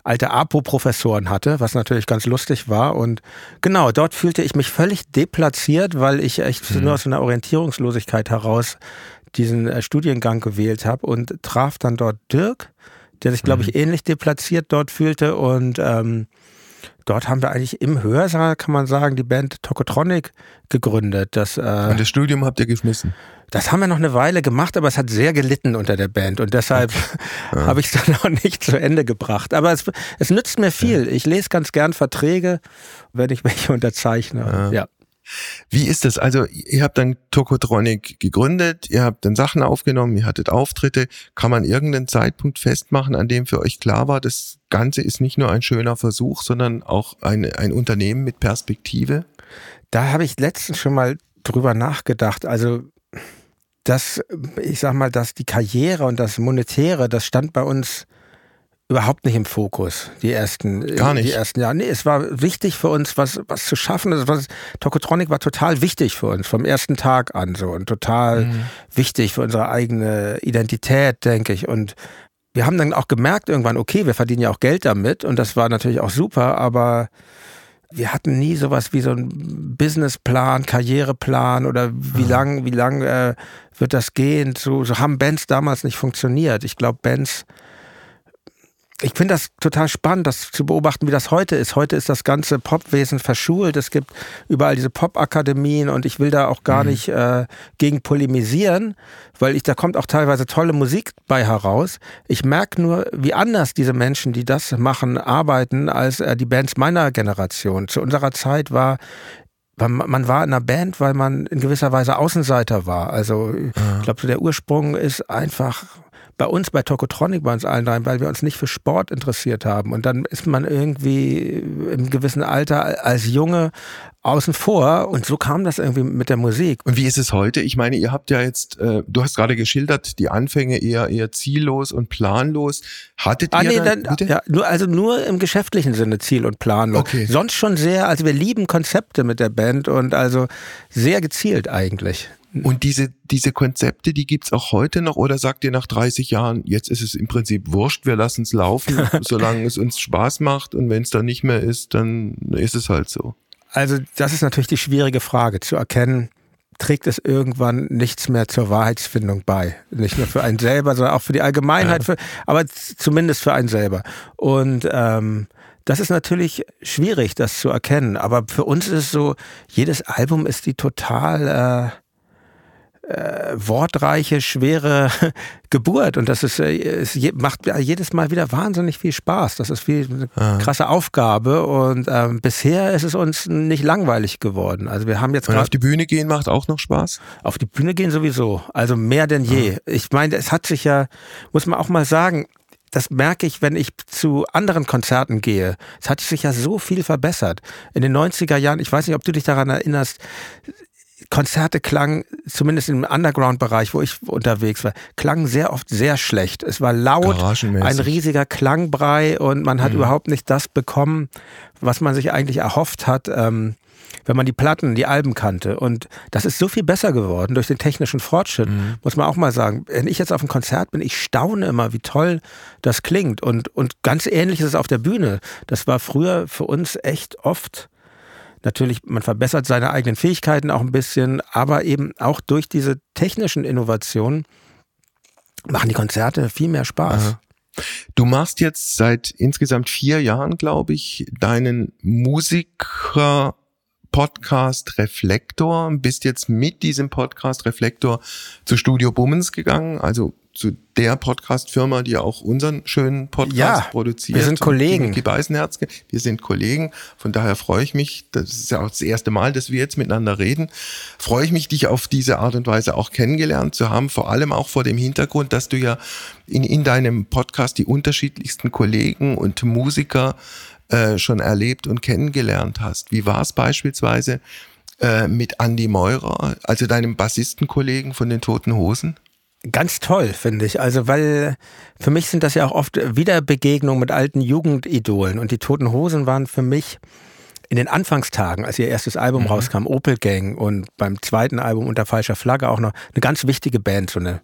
alte APO-Professoren hatte, was natürlich ganz lustig war. Und genau, dort fühlte ich mich völlig deplatziert, weil ich echt nur aus einer Orientierungslosigkeit heraus diesen äh, Studiengang gewählt habe und traf dann dort Dirk, der sich, glaube ich, ähnlich deplatziert dort fühlte. Und ähm, dort haben wir eigentlich im Hörsaal, kann man sagen, die Band Tokotronic gegründet. Das, äh, Und das Studium habt ihr geschmissen. das haben wir noch eine Weile gemacht, aber es hat sehr gelitten unter der Band und deshalb habe ich es dann auch nicht zu Ende gebracht. Aber es, es nützt mir viel. Ich lese ganz gern Verträge, wenn ich welche unterzeichne. Ja. Wie ist das? Also, ihr habt dann Tokotronic gegründet, ihr habt dann Sachen aufgenommen, ihr hattet Auftritte. Kann man irgendeinen Zeitpunkt festmachen, an dem für euch klar war, das Ganze ist nicht nur ein schöner Versuch, sondern auch ein, ein Unternehmen mit Perspektive? Da habe ich letztens schon mal drüber nachgedacht. Also, das, ich sag mal, dass die Karriere und das Monetäre, das stand bei uns überhaupt nicht im Fokus, die ersten, Gar nicht? Die ersten Jahre. Nee, es war wichtig für uns, was, was zu schaffen. Das was, Tokotronic war total wichtig für uns, vom ersten Tag an so und total wichtig für unsere eigene Identität, denke ich. Und wir haben dann auch gemerkt irgendwann, okay, wir verdienen ja auch Geld damit und das war natürlich auch super, aber wir hatten nie sowas wie so einen Businessplan, Karriereplan oder wie lang, wie lang äh, wird das gehen? So, so haben Bands damals nicht funktioniert. Ich glaube, Bands ich finde das total spannend, das zu beobachten, wie das heute ist. Heute ist das ganze Popwesen verschult. Es gibt überall diese Popakademien und ich will da auch gar nicht äh, gegen polemisieren, weil ich da kommt auch teilweise tolle Musik bei heraus. Ich merke nur, wie anders diese Menschen, die das machen, arbeiten als äh, die Bands meiner Generation. Zu unserer Zeit war man war in einer Band, weil man in gewisser Weise Außenseiter war. Also ich glaube, so der Ursprung ist einfach, bei uns, bei Tokotronic, bei uns allen dreien, weil wir uns nicht für Sport interessiert haben. Und dann ist man irgendwie im gewissen Alter als Junge außen vor und so kam das irgendwie mit der Musik. Und wie ist es heute? Ich meine, ihr habt ja jetzt, äh, du hast gerade geschildert, die Anfänge eher eher ziellos und planlos. Hattet ah, ihr nee, dann, dann ja, nur, also nur im geschäftlichen Sinne ziel- und planlos. Okay. Sonst schon sehr, also wir lieben Konzepte mit der Band und also sehr gezielt eigentlich. Und diese, diese Konzepte, die gibt's auch heute noch oder sagt ihr nach 30 Jahren, jetzt ist es im Prinzip wurscht, wir lassen es laufen, solange es uns Spaß macht und wenn es dann nicht mehr ist, dann ist es halt so. Also das ist natürlich die schwierige Frage zu erkennen, trägt es irgendwann nichts mehr zur Wahrheitsfindung bei. Nicht nur für einen selber, sondern auch für die Allgemeinheit, für, aber zumindest für einen selber. Und ähm, das ist natürlich schwierig, das zu erkennen. Aber für uns ist es so, jedes Album ist die total äh, äh, wortreiche, schwere Geburt. Und das ist, äh, es macht jedes Mal wieder wahnsinnig viel Spaß. Das ist viel eine ah. krasse Aufgabe. Und ähm, bisher ist es uns nicht langweilig geworden. Also wir haben jetzt gerade. Auf die Bühne gehen macht auch noch Spaß? Auf die Bühne gehen sowieso. Also mehr denn je. Ah. Ich meine, es hat sich ja, muss man auch mal sagen, das merke ich, wenn ich zu anderen Konzerten gehe. Es hat sich ja so viel verbessert. In den 90er Jahren, ich weiß nicht, ob du dich daran erinnerst, Konzerte klangen, zumindest im Underground-Bereich, wo ich unterwegs war, klangen sehr oft sehr schlecht. Es war laut, ein riesiger Klangbrei und man hat mhm. überhaupt nicht das bekommen, was man sich eigentlich erhofft hat, ähm, wenn man die Platten, die Alben kannte. Und das ist so viel besser geworden durch den technischen Fortschritt, mhm. muss man auch mal sagen. Wenn ich jetzt auf einem Konzert bin, ich staune immer, wie toll das klingt. Und, und ganz ähnlich ist es auf der Bühne. Das war früher für uns echt oft natürlich, man verbessert seine eigenen Fähigkeiten auch ein bisschen, aber eben auch durch diese technischen Innovationen machen die Konzerte viel mehr Spaß. Aha. Du machst jetzt seit insgesamt vier Jahren, glaube ich, deinen Musiker Podcast Reflektor, bist jetzt mit diesem Podcast Reflektor zu Studio Bummens gegangen, also zu der Podcast-Firma, die auch unseren schönen Podcast ja, produziert. Wir sind Kollegen. Die Beisenherz. Wir sind Kollegen. Von daher freue ich mich, das ist ja auch das erste Mal, dass wir jetzt miteinander reden, freue ich mich, dich auf diese Art und Weise auch kennengelernt zu haben, vor allem auch vor dem Hintergrund, dass du ja in, in deinem Podcast die unterschiedlichsten Kollegen und Musiker äh, schon erlebt und kennengelernt hast. Wie war es beispielsweise äh, mit Andy Meurer, also deinem Bassistenkollegen von den Toten Hosen? Ganz toll, finde ich. Also, weil für mich sind das ja auch oft Wiederbegegnungen mit alten Jugendidolen. Und die Toten Hosen waren für mich in den Anfangstagen, als ihr erstes Album mhm. rauskam, Opel Gang und beim zweiten Album unter falscher Flagge auch noch eine ganz wichtige Band, so eine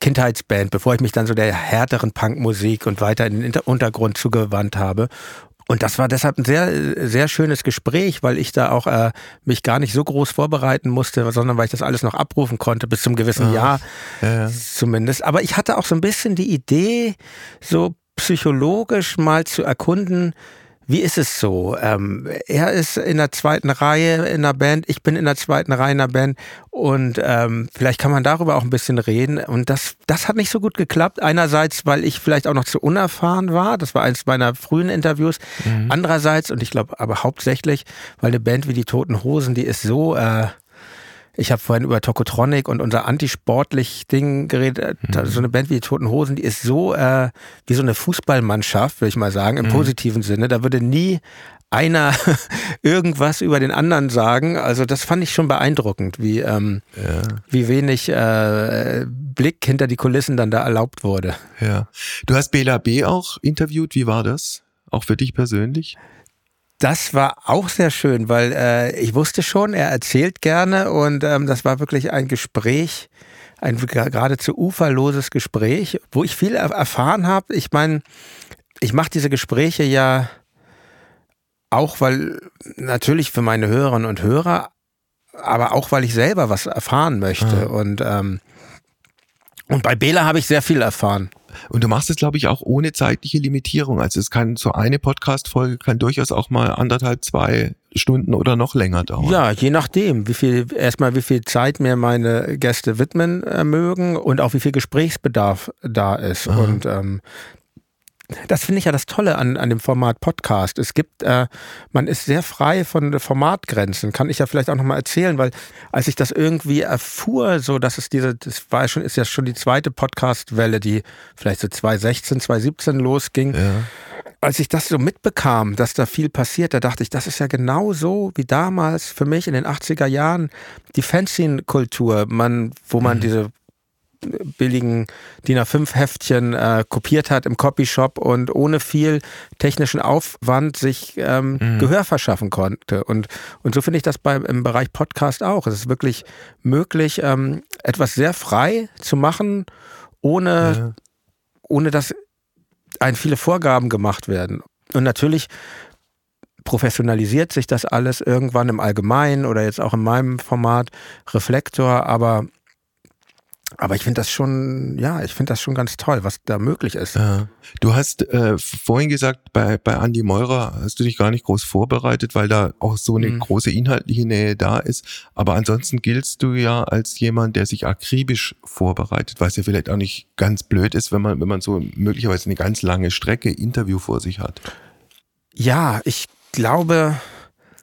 Kindheitsband, bevor ich mich dann so der härteren Punkmusik und weiter in den Untergrund zugewandt habe. Und das war deshalb ein sehr, sehr schönes Gespräch, weil ich da auch äh, mich gar nicht so groß vorbereiten musste, sondern weil ich das alles noch abrufen konnte, bis zum gewissen ah, Jahr ja. zumindest. Aber ich hatte auch so ein bisschen die Idee, so psychologisch mal zu erkunden, wie ist es so? Ähm, er ist in der zweiten Reihe in der Band, ich bin in der zweiten Reihe in der Band und ähm, vielleicht kann man darüber auch ein bisschen reden. Und das, das hat nicht so gut geklappt. Einerseits, weil ich vielleicht auch noch zu unerfahren war, das war eins meiner frühen Interviews. Mhm. Andererseits, und ich glaube aber hauptsächlich, weil eine Band wie die Toten Hosen, die ist so... Äh, ich habe vorhin über Tokotronic und unser antisportlich Ding geredet. Mhm. So eine Band wie die Toten Hosen, die ist so äh, wie so eine Fußballmannschaft, würde ich mal sagen, im mhm. positiven Sinne. Da würde nie einer irgendwas über den anderen sagen. Also das fand ich schon beeindruckend, wie, ähm, ja. wie wenig äh, Blick hinter die Kulissen dann da erlaubt wurde. Ja. Du hast Bela B. auch interviewt. Wie war das? Auch für dich persönlich? Das war auch sehr schön, weil äh, ich wusste schon, er erzählt gerne und ähm, das war wirklich ein Gespräch, ein geradezu uferloses Gespräch, wo ich viel erfahren habe. Ich meine, ich mache diese Gespräche ja auch, weil natürlich für meine Hörerinnen und Hörer, aber auch weil ich selber was erfahren möchte. Mhm. Und, ähm, und bei Bela habe ich sehr viel erfahren. Und du machst es, glaube ich, auch ohne zeitliche Limitierung. Also es kann so eine Podcast-Folge kann durchaus auch mal anderthalb, zwei Stunden oder noch länger dauern. Ja, je nachdem, wie viel, erstmal wie viel Zeit mir meine Gäste widmen äh, mögen und auch wie viel Gesprächsbedarf da ist. Aha. Und ähm, das finde ich ja das Tolle an, an dem Format Podcast. Es gibt, äh, man ist sehr frei von Formatgrenzen. Kann ich ja vielleicht auch nochmal erzählen, weil als ich das irgendwie erfuhr, so dass es diese, das war schon, ist ja schon die zweite Podcast-Welle, die vielleicht so 2016, 2017 losging. Ja. Als ich das so mitbekam, dass da viel passiert, da dachte ich, das ist ja genau so wie damals für mich in den 80er Jahren die Fanzine-Kultur, man, wo man mhm. diese billigen DIN A5-Heftchen äh, kopiert hat im Copyshop und ohne viel technischen Aufwand sich ähm, mhm. Gehör verschaffen konnte. Und, und so finde ich das beim, im Bereich Podcast auch. Es ist wirklich möglich, ähm, etwas sehr frei zu machen, ohne, ja. ohne dass ein viele Vorgaben gemacht werden. Und natürlich professionalisiert sich das alles irgendwann im Allgemeinen oder jetzt auch in meinem Format Reflektor, aber aber ich finde das schon, ja, ich finde das schon ganz toll, was da möglich ist. Ja. Du hast äh, vorhin gesagt, bei, bei Andy Meurer hast du dich gar nicht groß vorbereitet, weil da auch so eine mhm. große inhaltliche Nähe da ist. Aber ansonsten giltst du ja als jemand, der sich akribisch vorbereitet, was ja vielleicht auch nicht ganz blöd ist, wenn man, wenn man so möglicherweise eine ganz lange Strecke Interview vor sich hat. Ja, ich glaube,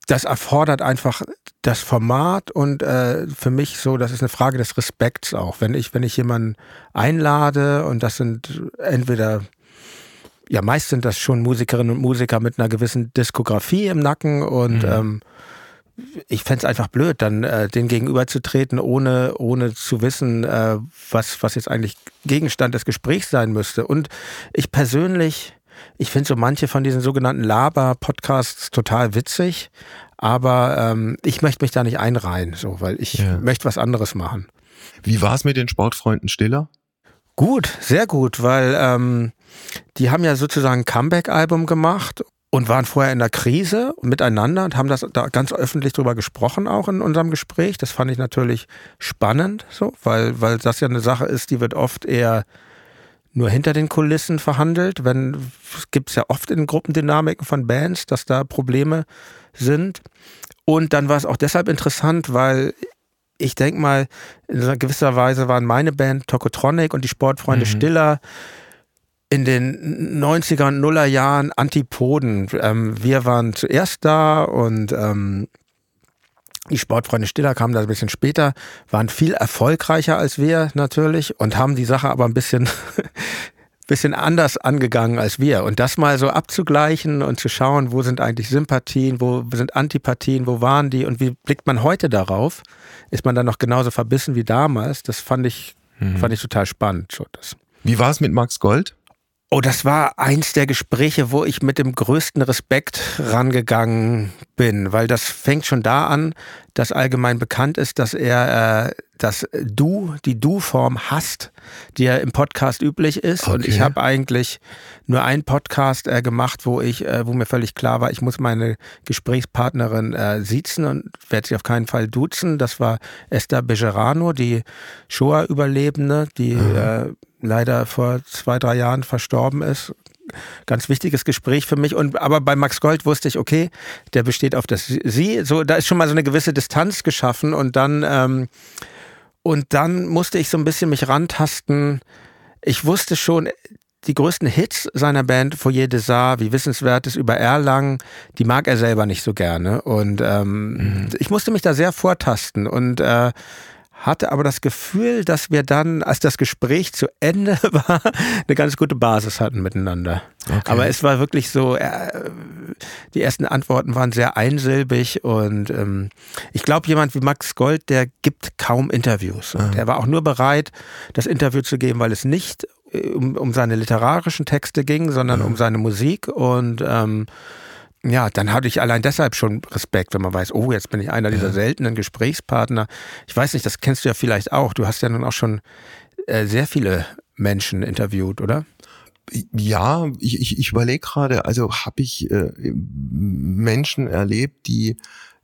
das erfordert einfach das Format und äh, für mich so, das ist eine Frage des Respekts auch. Wenn ich, wenn ich jemanden einlade und das sind entweder, ja, meist sind das schon Musikerinnen und Musiker mit einer gewissen Diskografie im Nacken und mhm. ähm, ich fände es einfach blöd, dann äh, den gegenüberzutreten, ohne, ohne zu wissen, äh, was, was jetzt eigentlich Gegenstand des Gesprächs sein müsste. Und ich persönlich, ich finde so manche von diesen sogenannten Laber-Podcasts total witzig, aber ähm, ich möchte mich da nicht einreihen, so, weil ich ja. möchte was anderes machen. Wie war es mit den Sportfreunden Stiller? Gut, sehr gut, weil ähm, die haben ja sozusagen ein Comeback-Album gemacht und waren vorher in der Krise miteinander und haben das da ganz öffentlich drüber gesprochen, auch in unserem Gespräch. Das fand ich natürlich spannend, so, weil, weil das ja eine Sache ist, die wird oft eher nur hinter den Kulissen verhandelt. Wenn gibt es ja oft in Gruppendynamiken von Bands, dass da Probleme sind. Und dann war es auch deshalb interessant, weil ich denke mal, in gewisser Weise waren meine Band Tokotronic und die Sportfreunde mhm. Stiller in den 90er und Nuller Jahren Antipoden. Ähm, wir waren zuerst da und ähm, die Sportfreunde Stiller kamen da ein bisschen später, waren viel erfolgreicher als wir natürlich und haben die Sache aber ein bisschen bisschen anders angegangen als wir. Und das mal so abzugleichen und zu schauen, wo sind eigentlich Sympathien, wo sind Antipathien, wo waren die und wie blickt man heute darauf? Ist man dann noch genauso verbissen wie damals? Das fand ich, mhm. fand ich total spannend. So das. Wie war es mit Max Gold? Oh, das war eins der Gespräche, wo ich mit dem größten Respekt rangegangen bin, weil das fängt schon da an, dass allgemein bekannt ist, dass er äh, das Du, die Du-Form hasst, die ja im Podcast üblich ist. Okay. Und ich habe eigentlich nur einen Podcast äh, gemacht, wo ich, äh, wo mir völlig klar war, ich muss meine Gesprächspartnerin äh, siezen und werde sie auf keinen Fall duzen. Das war Esther Bejerano, die Shoah-Überlebende, die mhm leider vor zwei, drei Jahren verstorben ist. Ganz wichtiges Gespräch für mich. Und aber bei Max Gold wusste ich, okay, der besteht auf das Sie. So, da ist schon mal so eine gewisse Distanz geschaffen und dann ähm, und dann musste ich so ein bisschen mich rantasten. Ich wusste schon, die größten Hits seiner Band, Foyer des Arts, wie Wissenswertes über Erlangen, die mag er selber nicht so gerne. Und ähm, mhm. ich musste mich da sehr vortasten. Und äh, hatte aber das Gefühl, dass wir dann, als das Gespräch zu Ende war, eine ganz gute Basis hatten miteinander. Okay. Aber es war wirklich so, äh, die ersten Antworten waren sehr einsilbig und ähm, ich glaube, jemand wie Max Gold, der gibt kaum Interviews. Und er war auch nur bereit, das Interview zu geben, weil es nicht äh, um, um seine literarischen Texte ging, sondern ja. um seine Musik und ähm, ja, dann hatte ich allein deshalb schon Respekt, wenn man weiß, oh, jetzt bin ich einer dieser seltenen Gesprächspartner. Ich weiß nicht, das kennst du ja vielleicht auch. Du hast ja nun auch schon äh, sehr viele Menschen interviewt, oder? Ja, ich, ich, ich überlege gerade, also habe ich äh, Menschen erlebt, die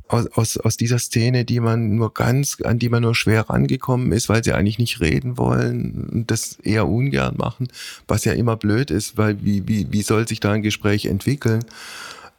aus, aus, aus dieser Szene, die man nur ganz, an die man nur schwer rangekommen ist, weil sie eigentlich nicht reden wollen und das eher ungern machen, was ja immer blöd ist, weil wie, wie, wie soll sich da ein Gespräch entwickeln?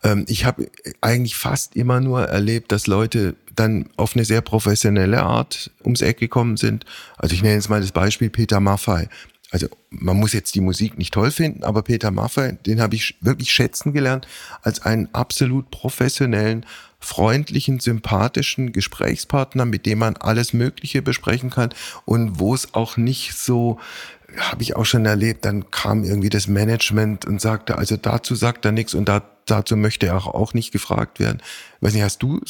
Ähm, ich habe eigentlich fast immer nur erlebt, dass Leute dann auf eine sehr professionelle Art ums Eck gekommen sind. Also ich nenne jetzt mal das Beispiel Peter Maffei. also man muss jetzt die Musik nicht toll finden, aber Peter Maffay, den habe ich wirklich schätzen gelernt als einen absolut professionellen, freundlichen, sympathischen Gesprächspartner, mit dem man alles Mögliche besprechen kann und wo es auch nicht so habe ich auch schon erlebt, dann kam irgendwie das Management und sagte, also dazu sagt er nichts und da, dazu möchte er auch nicht gefragt werden. weiß nicht, hast du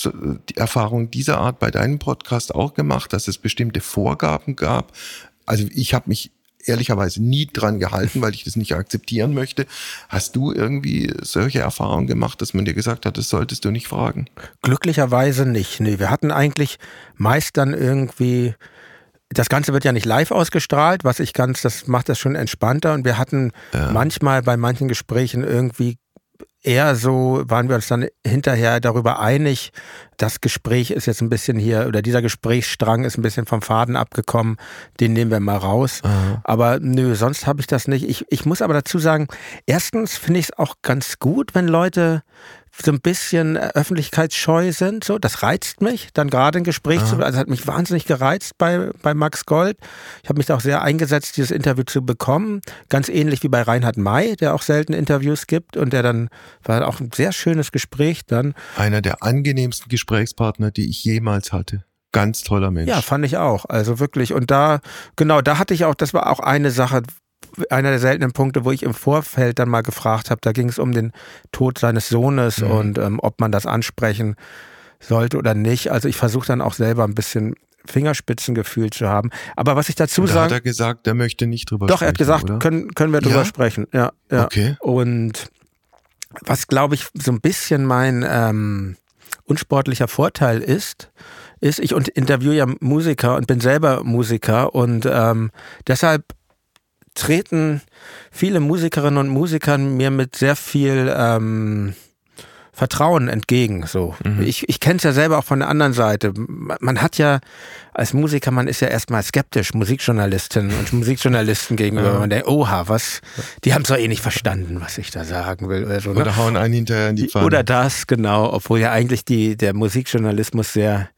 die Erfahrung dieser Art bei deinem Podcast auch gemacht, dass es bestimmte Vorgaben gab? Also ich habe mich ehrlicherweise nie dran gehalten, weil ich das nicht akzeptieren möchte. Hast du irgendwie solche Erfahrungen gemacht, dass man dir gesagt hat, das solltest du nicht fragen? Glücklicherweise nicht. Nee, wir hatten eigentlich meist dann irgendwie das Ganze wird ja nicht live ausgestrahlt, was ich ganz, das macht das schon entspannter. Und wir hatten ja. manchmal bei manchen Gesprächen irgendwie eher so, waren wir uns dann hinterher darüber einig, das Gespräch ist jetzt ein bisschen hier, oder dieser Gesprächsstrang ist ein bisschen vom Faden abgekommen, den nehmen wir mal raus. Aha. Aber nö, sonst habe ich das nicht. Ich, ich muss aber dazu sagen, erstens finde ich es auch ganz gut, wenn Leute so ein bisschen äh, öffentlichkeitsscheu sind. So, das reizt mich, dann gerade ein Gespräch Aha. zu, also hat mich wahnsinnig gereizt bei, bei Max Gold. Ich habe mich da auch sehr eingesetzt, dieses Interview zu bekommen. Ganz ähnlich wie bei Reinhard May, der auch selten Interviews gibt und der dann war auch ein sehr schönes Gespräch dann. Einer der angenehmsten Gesprächspartner, die ich jemals hatte ganz toller Mensch. Ja, fand ich auch. Also wirklich. Und da, genau, da hatte ich auch, das war auch eine Sache, einer der seltenen Punkte, wo ich im Vorfeld dann mal gefragt habe, da ging es um den Tod seines Sohnes mhm. und ähm, ob man das ansprechen sollte oder nicht. Also ich versuche dann auch selber ein bisschen Fingerspitzengefühl zu haben. Aber was ich dazu sage. Hat er gesagt, er möchte nicht drüber doch, sprechen. Doch, er hat gesagt, können, können wir drüber ja? sprechen. Ja, ja. Okay. Und was, glaube ich, so ein bisschen mein ähm, unsportlicher Vorteil ist, ist, ich interviewe ja Musiker und bin selber Musiker und ähm, deshalb treten viele Musikerinnen und Musiker mir mit sehr viel ähm, Vertrauen entgegen. So, mhm. ich, ich kenne es ja selber auch von der anderen Seite. Man hat ja als Musiker, man ist ja erstmal skeptisch, Musikjournalistinnen und Musikjournalisten gegenüber. Ja. Man denkt, oha, was, die haben es doch eh nicht verstanden, was ich da sagen will. Oder, so, ne? oder hauen einen hinterher in die Pfanne. Oder das, genau, obwohl ja eigentlich die, der Musikjournalismus sehr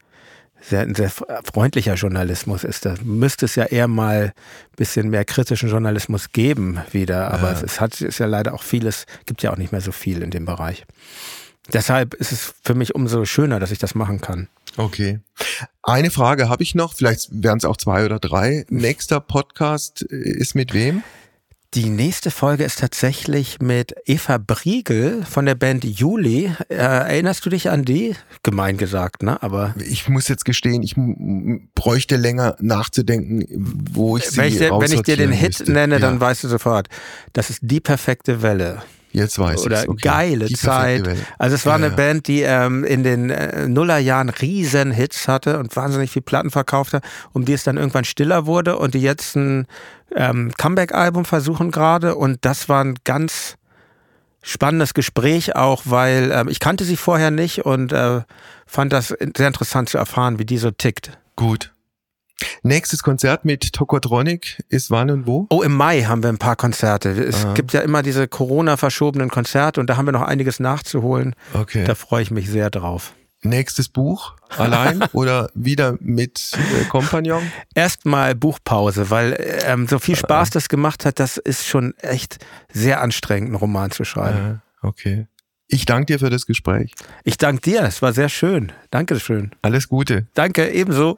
sehr, ein sehr freundlicher Journalismus ist. Da müsste es ja eher mal ein bisschen mehr kritischen Journalismus geben wieder. Aber ja. es hat, ist ja leider auch vieles, gibt ja auch nicht mehr so viel in dem Bereich. Deshalb ist es für mich umso schöner, dass ich das machen kann. Okay. Eine Frage habe ich noch, vielleicht wären es auch zwei oder drei. Nächster Podcast ist mit wem? Die nächste Folge ist tatsächlich mit Eva Briegel von der Band Juli. Äh, erinnerst du dich an die? Gemein gesagt, ne? Aber ich muss jetzt gestehen, ich bräuchte länger nachzudenken, wo ich sie wenn ich, wenn ich dir den Hit müsste. nenne, ja. dann weißt du sofort. Das ist die perfekte Welle. Jetzt weiß ich Oder okay. geile die Zeit. Also es war ja, eine ja. Band, die ähm, in den äh, Nullerjahren riesen Hits hatte und wahnsinnig viel Platten verkauft hat, um die es dann irgendwann stiller wurde und die jetzt ein ähm, Comeback-Album versuchen gerade und das war ein ganz spannendes Gespräch auch, weil äh, ich kannte sie vorher nicht und äh, fand das sehr interessant zu erfahren, wie die so tickt. Gut. Nächstes Konzert mit Tokotronic ist wann und wo? Oh, im Mai haben wir ein paar Konzerte. Es Aha. gibt ja immer diese Corona-verschobenen Konzerte und da haben wir noch einiges nachzuholen. Okay. Da freue ich mich sehr drauf. Nächstes Buch allein oder wieder mit äh, Kompagnon? Erstmal Buchpause, weil ähm, so viel Spaß das gemacht hat, das ist schon echt sehr anstrengend, einen Roman zu schreiben. Äh, okay. Ich danke dir für das Gespräch. Ich danke dir, es war sehr schön. Dankeschön. Alles Gute. Danke, ebenso.